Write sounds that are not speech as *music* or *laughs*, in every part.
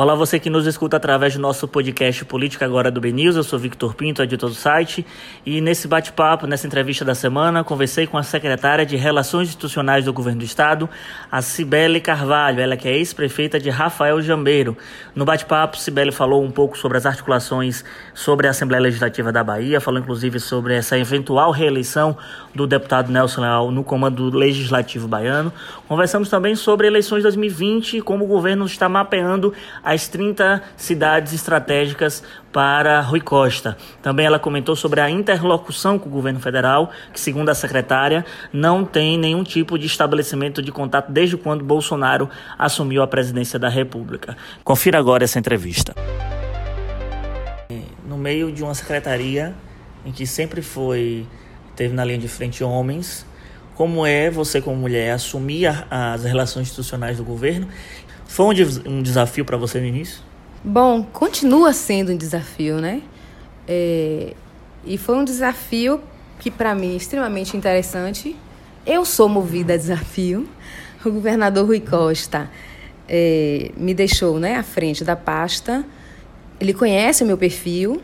Olá, você que nos escuta através do nosso podcast Política Agora do BNews. Eu sou Victor Pinto, editor do site. E nesse bate-papo, nessa entrevista da semana, conversei com a secretária de Relações Institucionais do Governo do Estado, a Cibele Carvalho, ela que é ex-prefeita de Rafael Jambeiro. No bate-papo, Cibele falou um pouco sobre as articulações sobre a Assembleia Legislativa da Bahia, falou inclusive sobre essa eventual reeleição do deputado Nelson Leal no comando legislativo baiano. Conversamos também sobre eleições 2020 e como o governo está mapeando as 30 cidades estratégicas para Rui Costa. Também ela comentou sobre a interlocução com o governo federal, que, segundo a secretária, não tem nenhum tipo de estabelecimento de contato desde quando Bolsonaro assumiu a presidência da República. Confira agora essa entrevista. No meio de uma secretaria em que sempre foi teve na linha de frente homens, como é você como mulher assumir as relações institucionais do governo foi um, um desafio para você no início? Bom, continua sendo um desafio, né? É, e foi um desafio que para mim é extremamente interessante. Eu sou movida a desafio. *laughs* O governador Rui Costa é, me deixou né, à frente da pasta. Ele conhece o meu perfil,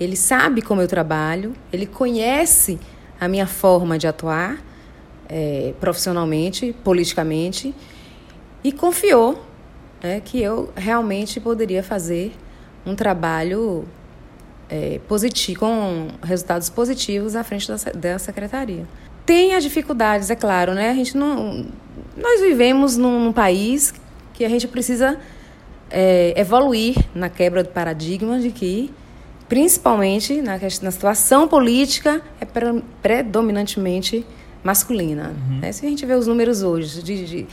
ele sabe como eu trabalho, ele conhece a minha forma de atuar é, profissionalmente, politicamente, e confiou né, que eu realmente poderia fazer um trabalho é, positivo, com resultados positivos à frente da, da secretaria. Tem as dificuldades, é claro, né? A gente não, nós vivemos num, num país que a gente precisa é, evoluir na quebra do paradigma de que, principalmente na, na situação política, é pre, predominantemente masculina. Uhum. Né? Se a gente vê os números hoje de, de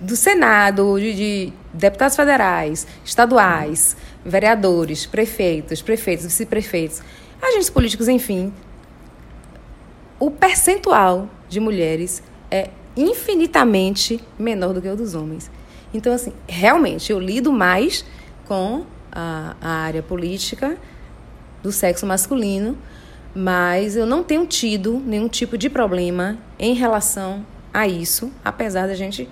do Senado, de, de, deputados federais, estaduais, vereadores, prefeitos, prefeitos, vice-prefeitos, agentes políticos, enfim, o percentual de mulheres é infinitamente menor do que o dos homens. Então, assim, realmente, eu lido mais com a, a área política do sexo masculino, mas eu não tenho tido nenhum tipo de problema em relação a isso, apesar da gente,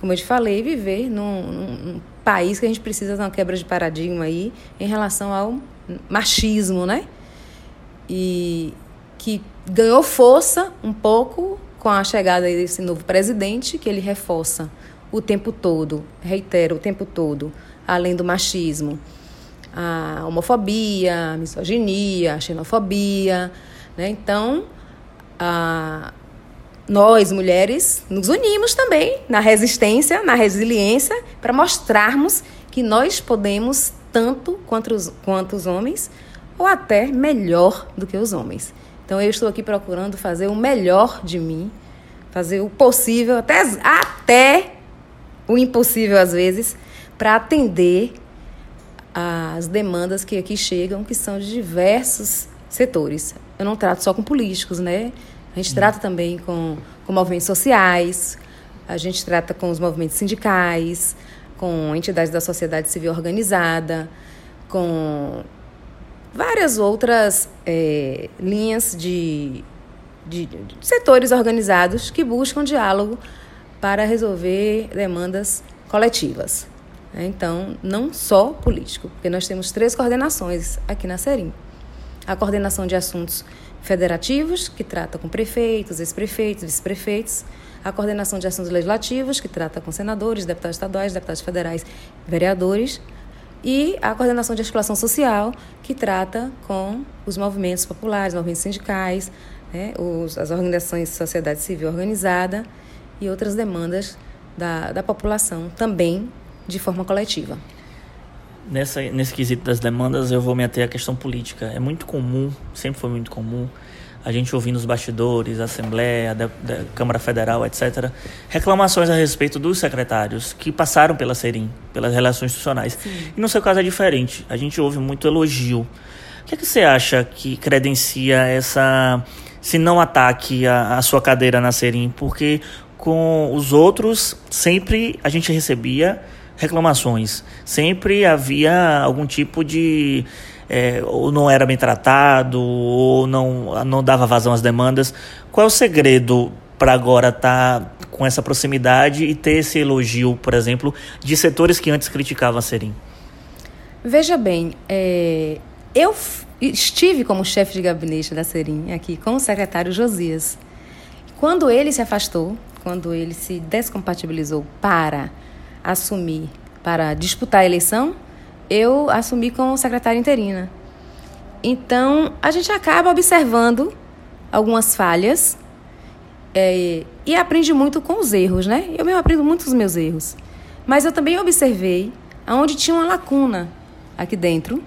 como eu te falei, viver num, num país que a gente precisa de uma quebra de paradigma aí em relação ao machismo, né? E que ganhou força um pouco com a chegada desse novo presidente, que ele reforça o tempo todo, reitera o tempo todo, além do machismo, a homofobia, a misoginia, a xenofobia. Né? Então, a, nós, mulheres, nos unimos também na resistência, na resiliência, para mostrarmos que nós podemos tanto quanto os, quanto os homens, ou até melhor do que os homens. Então, eu estou aqui procurando fazer o melhor de mim, fazer o possível, até, até o impossível às vezes, para atender as demandas que aqui chegam, que são de diversos setores. Eu não trato só com políticos, né? A gente trata também com, com movimentos sociais, a gente trata com os movimentos sindicais, com entidades da sociedade civil organizada, com várias outras é, linhas de, de, de setores organizados que buscam diálogo para resolver demandas coletivas. Né? Então, não só político, porque nós temos três coordenações aqui na Serim. A coordenação de assuntos federativos, que trata com prefeitos, ex-prefeitos, vice-prefeitos. A coordenação de assuntos legislativos, que trata com senadores, deputados estaduais, deputados federais, vereadores. E a coordenação de articulação social, que trata com os movimentos populares, movimentos sindicais, né, os, as organizações de sociedade civil organizada e outras demandas da, da população, também de forma coletiva. Nessa, nesse quesito das demandas, eu vou me ater à questão política. É muito comum, sempre foi muito comum, a gente ouvir nos bastidores, Assembleia, da, da Câmara Federal, etc., reclamações a respeito dos secretários que passaram pela SERIM, pelas relações institucionais. Sim. E no seu caso é diferente. A gente ouve muito elogio. O que, é que você acha que credencia essa, se não ataque a, a sua cadeira na SERIM? Porque com os outros, sempre a gente recebia reclamações. Sempre havia algum tipo de. É, ou não era bem tratado, ou não, não dava vazão às demandas. Qual é o segredo para agora estar tá com essa proximidade e ter esse elogio, por exemplo, de setores que antes criticavam a Serim? Veja bem, é, eu estive como chefe de gabinete da Serim aqui com o secretário Josias. Quando ele se afastou, quando ele se descompatibilizou para assumir, para disputar a eleição, eu assumi como secretária interina. Então, a gente acaba observando algumas falhas é, e aprende muito com os erros, né? Eu mesmo aprendo muito os meus erros. Mas eu também observei aonde tinha uma lacuna aqui dentro,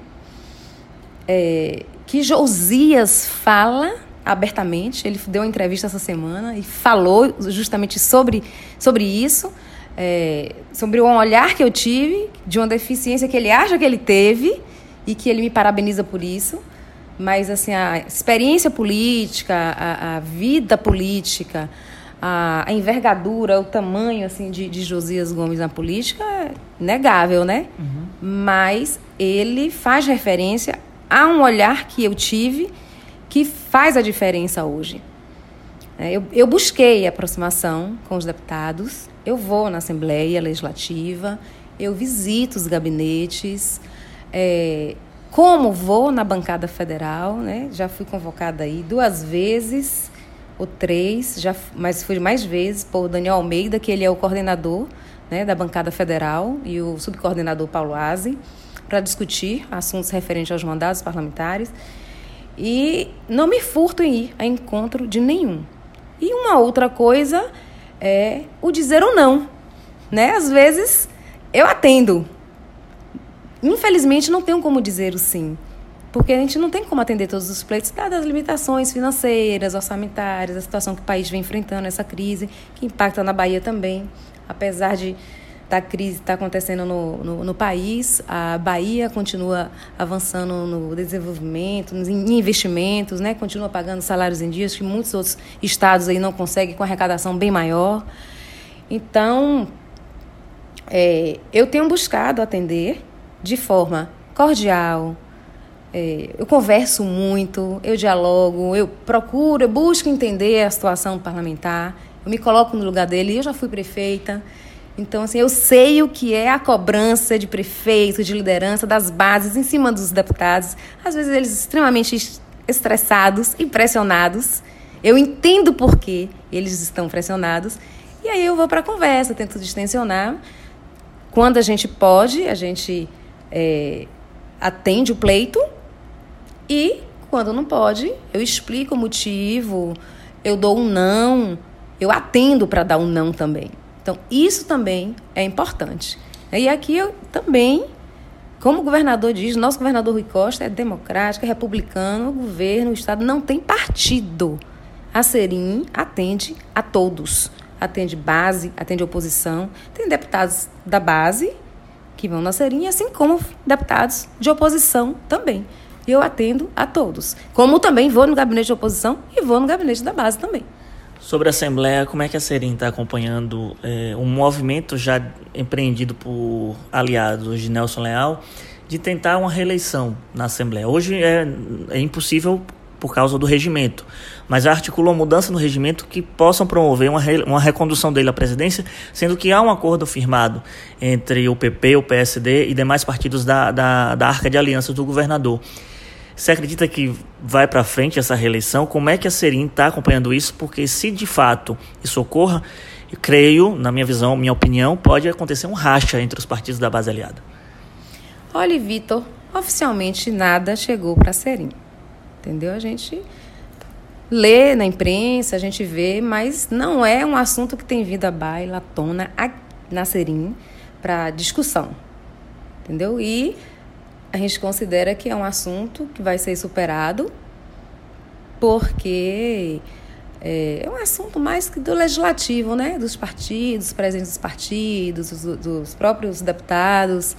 é, que Josias fala abertamente. Ele deu uma entrevista essa semana e falou justamente sobre, sobre isso, é, sobre um olhar que eu tive de uma deficiência que ele acha que ele teve e que ele me parabeniza por isso. Mas assim a experiência política, a, a vida política, a, a, envergadura, o tamanho assim de, de Josias Gomes na política é negável, né? Uhum. Mas ele faz referência a um olhar que eu tive que faz a diferença hoje. É, eu, eu busquei aproximação com os deputados, eu vou na Assembleia Legislativa, eu visito os gabinetes, é, como vou na bancada federal, né? Já fui convocada aí duas vezes ou três, já, mas fui mais vezes por Daniel Almeida, que ele é o coordenador né, da bancada federal, e o subcoordenador Paulo Aze, para discutir assuntos referentes aos mandados parlamentares. E não me furto em ir a encontro de nenhum. E uma outra coisa é o dizer ou não. Né? Às vezes eu atendo. Infelizmente não tenho como dizer o sim. Porque a gente não tem como atender todos os pleitos, dadas as limitações financeiras, orçamentárias, a situação que o país vem enfrentando, essa crise, que impacta na Bahia também. Apesar de da crise está acontecendo no, no, no, país, a Bahia continua avançando no desenvolvimento, em investimentos, né? continua pagando salários em dias que muitos outros estados aí não conseguem com arrecadação bem maior. Então, é, eu tenho buscado atender de forma cordial, é, eu converso muito, eu dialogo, eu procuro, eu busco entender a situação parlamentar, eu me coloco no lugar dele, eu já fui prefeita, então, assim, eu sei o que é a cobrança de prefeito, de liderança, das bases em cima dos deputados. Às vezes eles extremamente estressados e pressionados. Eu entendo por que eles estão pressionados. E aí eu vou para a conversa, tento distensionar. Quando a gente pode, a gente é, atende o pleito. E quando não pode, eu explico o motivo, eu dou um não, eu atendo para dar um não também. Então, isso também é importante. E aqui eu também, como o governador diz, nosso governador Rui Costa é democrático, é republicano, o governo, o Estado não tem partido. A Serim atende a todos. Atende base, atende oposição. Tem deputados da base que vão na Serim, assim como deputados de oposição também. E eu atendo a todos. Como também vou no gabinete de oposição e vou no gabinete da base também. Sobre a Assembleia, como é que a Serim está acompanhando é, um movimento já empreendido por aliados de Nelson Leal de tentar uma reeleição na Assembleia? Hoje é, é impossível por causa do regimento, mas articulou mudança no regimento que possam promover uma, re, uma recondução dele à presidência, sendo que há um acordo firmado entre o PP, o PSD e demais partidos da, da, da arca de alianças do governador. Você acredita que vai para frente essa reeleição? Como é que a Serim está acompanhando isso? Porque se de fato isso ocorra, eu creio, na minha visão, minha opinião, pode acontecer um racha entre os partidos da base aliada. Olha, Vitor, oficialmente nada chegou para a Serim. Entendeu? A gente lê na imprensa, a gente vê, mas não é um assunto que tem vindo à baila, à tona, na Serim, para discussão. Entendeu? E a gente considera que é um assunto que vai ser superado, porque é, é um assunto mais do legislativo, né? Dos partidos, presentes dos partidos, dos, dos próprios deputados.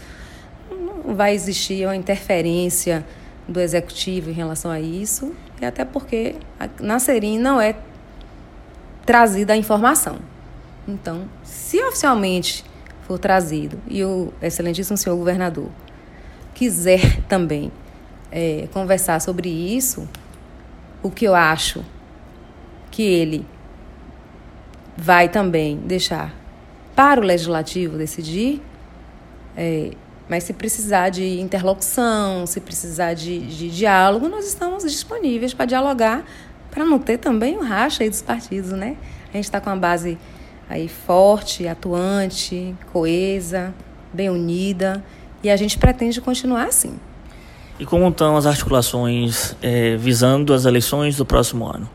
Não vai existir uma interferência do executivo em relação a isso, e até porque na Serim não é trazida a informação. Então, se oficialmente for trazido, e o excelentíssimo senhor governador quiser também é, conversar sobre isso, o que eu acho que ele vai também deixar para o legislativo decidir, é, Mas se precisar de interlocução, se precisar de, de diálogo, nós estamos disponíveis para dialogar, para não ter também o racha aí dos partidos, né? A gente está com uma base aí forte, atuante, coesa, bem unida, e a gente pretende continuar assim. E como estão as articulações é, visando as eleições do próximo ano?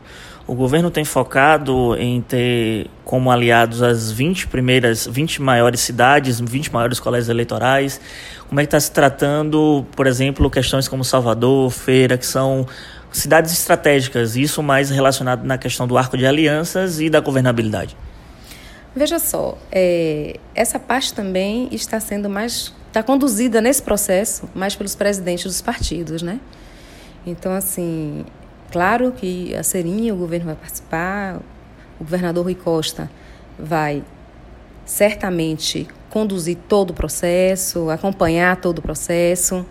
O governo tem focado em ter como aliados as 20 primeiras, 20 maiores cidades, 20 maiores colégios eleitorais. Como é que está se tratando, por exemplo, questões como Salvador, Feira, que são cidades estratégicas, isso mais relacionado na questão do arco de alianças e da governabilidade? Veja só, é, essa parte também está sendo mais está conduzida nesse processo mais pelos presidentes dos partidos, né? Então, assim, claro que a Serinha, o governo vai participar, o governador Rui Costa vai certamente conduzir todo o processo, acompanhar todo o processo,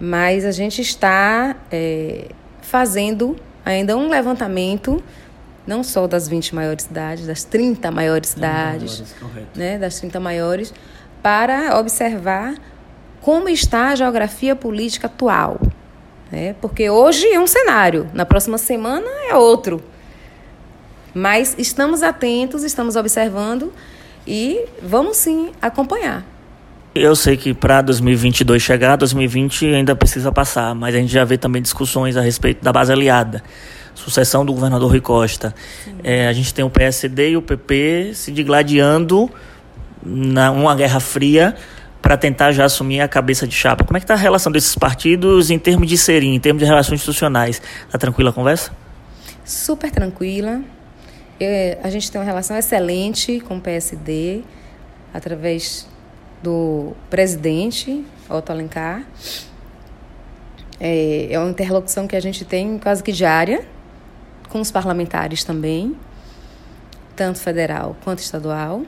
mas a gente está é, fazendo ainda um levantamento não só das 20 maiores cidades, das 30 maiores cidades, maiores, né, das 30 maiores, para observar como está a geografia política atual. Né? Porque hoje é um cenário, na próxima semana é outro. Mas estamos atentos, estamos observando e vamos sim acompanhar. Eu sei que para 2022 chegar, 2020 ainda precisa passar, mas a gente já vê também discussões a respeito da base aliada, sucessão do governador Rui Costa. É, a gente tem o PSD e o PP se digladiando numa guerra fria para tentar já assumir a cabeça de chapa. Como é que está a relação desses partidos em termos de serim, em termos de relações institucionais? Está tranquila a conversa? Super tranquila. É, a gente tem uma relação excelente com o PSD, através do presidente, Otto Alencar. É, é uma interlocução que a gente tem quase que diária, com os parlamentares também, tanto federal quanto estadual.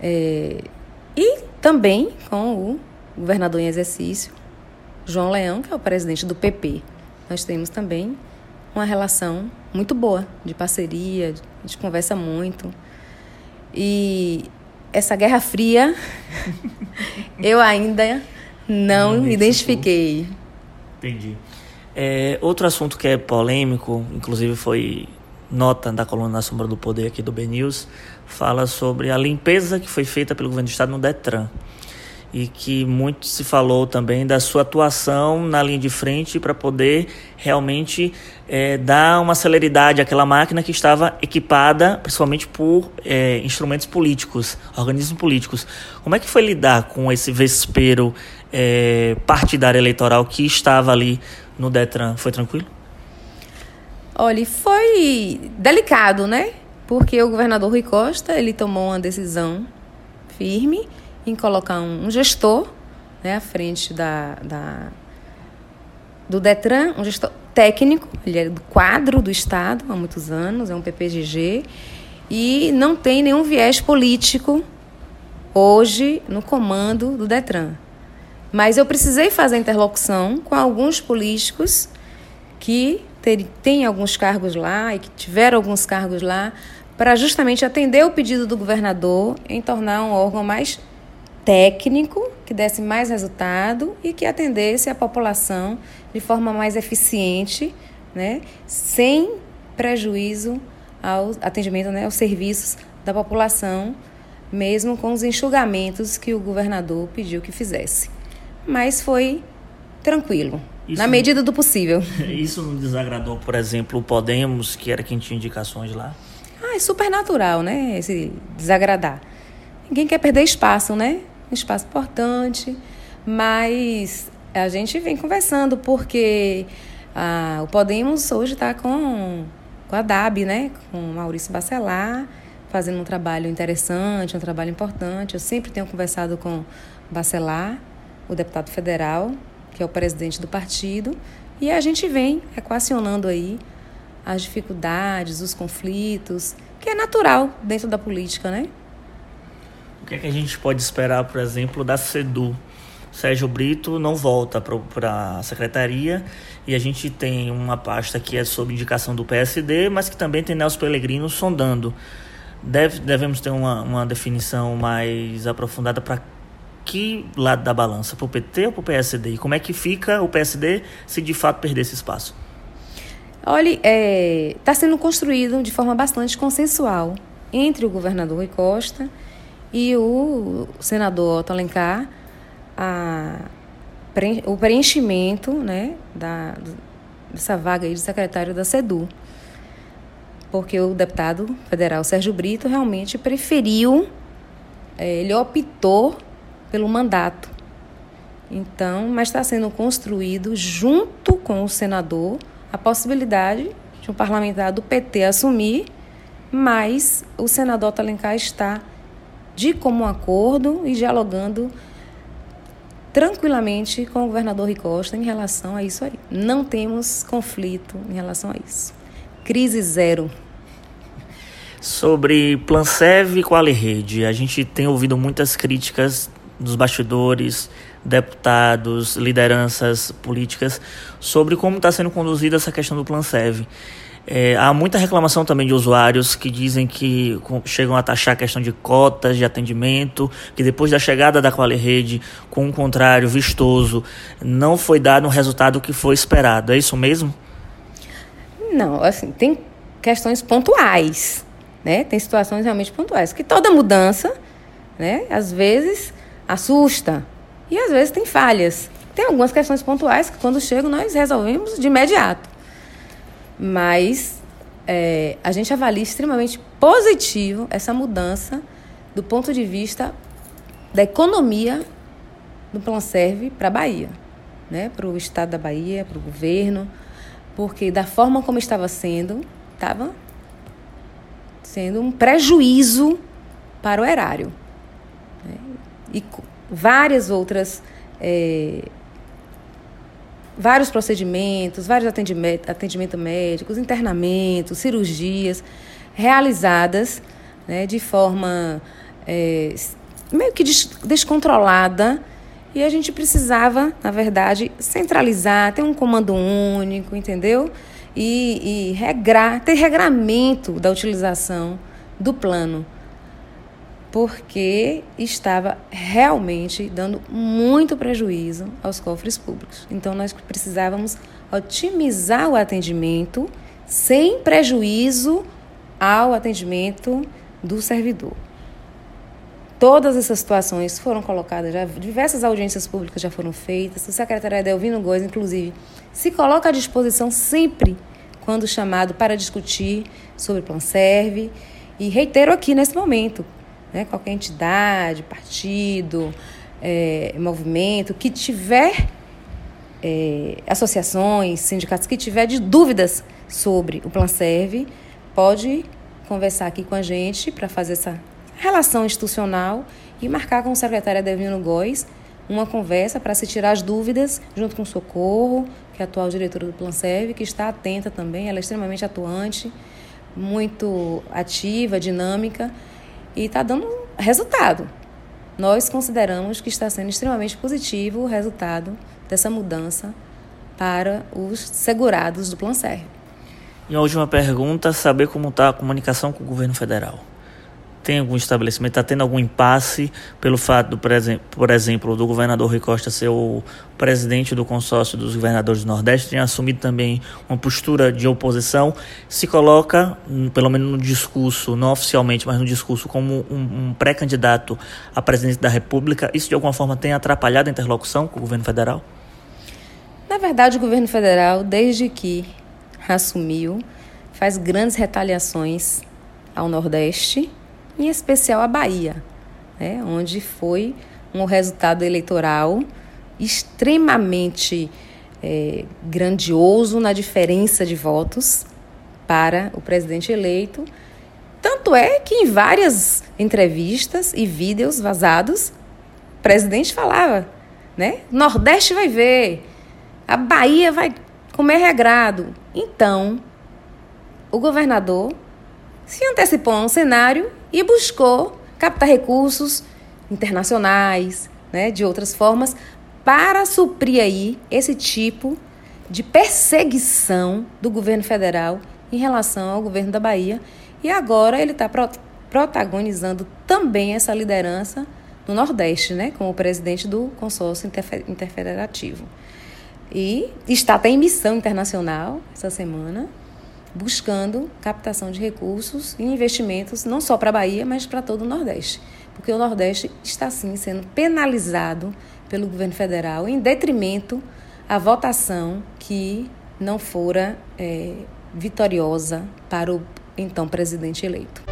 É, e também com o governador em exercício, João Leão, que é o presidente do PP. Nós temos também uma relação muito boa de parceria, a gente conversa muito. E essa Guerra Fria *laughs* eu ainda não, não identifiquei. Entendi. É, outro assunto que é polêmico, inclusive foi nota da coluna na Sombra do Poder aqui do BNews, fala sobre a limpeza que foi feita pelo governo do estado no Detran e que muito se falou também da sua atuação na linha de frente para poder realmente é, dar uma celeridade àquela máquina que estava equipada principalmente por é, instrumentos políticos, organismos políticos. Como é que foi lidar com esse vespero é, partidário eleitoral que estava ali no Detran? Foi tranquilo? Olha, foi delicado, né? Porque o governador Rui Costa, ele tomou uma decisão firme em colocar um, gestor né, à frente da, da, do Detran, um gestor técnico, ele é do quadro do Estado há muitos anos, é um PPGG, e não tem nenhum viés político hoje no comando do Detran. Mas eu precisei fazer interlocução com alguns políticos que têm alguns cargos lá e que tiveram alguns cargos lá para justamente atender o pedido do governador em tornar um órgão mais técnico, que desse mais resultado e que atendesse a população de forma mais eficiente, né, sem prejuízo ao atendimento, né, aos serviços da população, mesmo com os enxugamentos que o governador pediu que fizesse. Mas foi tranquilo. Isso na medida do possível. *laughs* Isso não desagradou, por exemplo, o Podemos, que era quem tinha indicações lá? Ah, é super natural, né? Esse desagradar. Ninguém quer perder espaço, né? Um espaço importante, mas a gente vem conversando porque ah, o Podemos hoje está com, com a DAB, né? Com o Maurício Bacelar, fazendo um trabalho interessante, um trabalho importante. Eu sempre tenho conversado com Bacelar, o deputado federal, que é o presidente do partido, e a gente vem equacionando aí as dificuldades, os conflitos, que é natural dentro da política, né? O que, é que a gente pode esperar, por exemplo, da SEDU? Sérgio Brito não volta para a secretaria e a gente tem uma pasta que é sob indicação do PSD, mas que também tem Nelson Pellegrino sondando. Deve, devemos ter uma, uma definição mais aprofundada para que lado da balança? Para o PT ou para o PSD? E como é que fica o PSD se de fato perder esse espaço? Olha, está é, tá sendo construído de forma bastante consensual entre o governador Rui Costa e o senador Otto Alencar a, o preenchimento né, da, dessa vaga aí de secretário da SEDU. Porque o deputado federal Sérgio Brito realmente preferiu, é, ele optou pelo mandato. Então, mas está sendo construído junto com o senador a possibilidade de um parlamentar do PT assumir, mas o senador Talencar está de comum acordo e dialogando tranquilamente com o governador Ricosta em relação a isso aí. Não temos conflito em relação a isso. Crise zero. Sobre Plansev e Quali-Rede, a gente tem ouvido muitas críticas dos bastidores, deputados, lideranças políticas, sobre como está sendo conduzida essa questão do Plan Serve. É, há muita reclamação também de usuários que dizem que chegam a taxar a questão de cotas de atendimento, que depois da chegada da Quali Rede, com um contrário vistoso, não foi dado um resultado que foi esperado. É isso mesmo? Não, assim, tem questões pontuais, né? Tem situações realmente pontuais, que toda mudança, né, às vezes assusta, e às vezes tem falhas. Tem algumas questões pontuais que, quando chegam, nós resolvemos de imediato. Mas é, a gente avalia extremamente positivo essa mudança do ponto de vista da economia do Plan Serve para a Bahia, né? para o estado da Bahia, para o governo, porque da forma como estava sendo, estava sendo um prejuízo para o erário. E várias outras. É, vários procedimentos, vários atendimentos atendimento médicos, internamentos, cirurgias realizadas né, de forma é, meio que des descontrolada e a gente precisava, na verdade, centralizar, ter um comando único, entendeu? E, e regrar, ter regramento da utilização do plano porque estava realmente dando muito prejuízo aos cofres públicos. Então, nós precisávamos otimizar o atendimento sem prejuízo ao atendimento do servidor. Todas essas situações foram colocadas, já diversas audiências públicas já foram feitas. O secretário Adelvino Góes, inclusive, se coloca à disposição sempre quando chamado para discutir sobre o Plan Serve. E reitero aqui nesse momento, né, qualquer entidade, partido, é, movimento que tiver é, associações, sindicatos que tiver de dúvidas sobre o Plan Serve, pode conversar aqui com a gente para fazer essa relação institucional e marcar com o secretário Adevino Góes uma conversa para se tirar as dúvidas junto com o Socorro, que é a atual diretora do Plan Serve, que está atenta também, ela é extremamente atuante, muito ativa, dinâmica e está dando resultado. Nós consideramos que está sendo extremamente positivo o resultado dessa mudança para os segurados do Plan Serve. E a última pergunta, saber como está a comunicação com o governo federal tem algum estabelecimento, está tendo algum impasse pelo fato, do, por exemplo, do governador Rui Costa ser o presidente do consórcio dos governadores do Nordeste, tem assumido também uma postura de oposição, se coloca, hum, pelo menos no discurso, não oficialmente, mas no discurso, como um, um pré-candidato à presidência da República. Isso de alguma forma tem atrapalhado a interlocução com o governo federal? Na verdade, o governo federal, desde que assumiu, faz grandes retaliações ao Nordeste em especial a Bahia, né, onde foi um resultado eleitoral extremamente é, grandioso na diferença de votos para o presidente eleito. Tanto é que em várias entrevistas e vídeos vazados, o presidente falava, né? Nordeste vai ver, a Bahia vai comer regrado. Então, o governador se antecipou a um cenário e buscou captar recursos internacionais, né, de outras formas, para suprir aí esse tipo de perseguição do governo federal em relação ao governo da Bahia. E agora ele está pro protagonizando também essa liderança no Nordeste, né, como presidente do consórcio interfederativo. E está até em missão internacional essa semana, buscando captação de recursos e investimentos não só para a Bahia, mas para todo o Nordeste. Porque o Nordeste está, sim, sendo penalizado pelo governo federal em detrimento à votação que não fora é, vitoriosa para o então presidente eleito.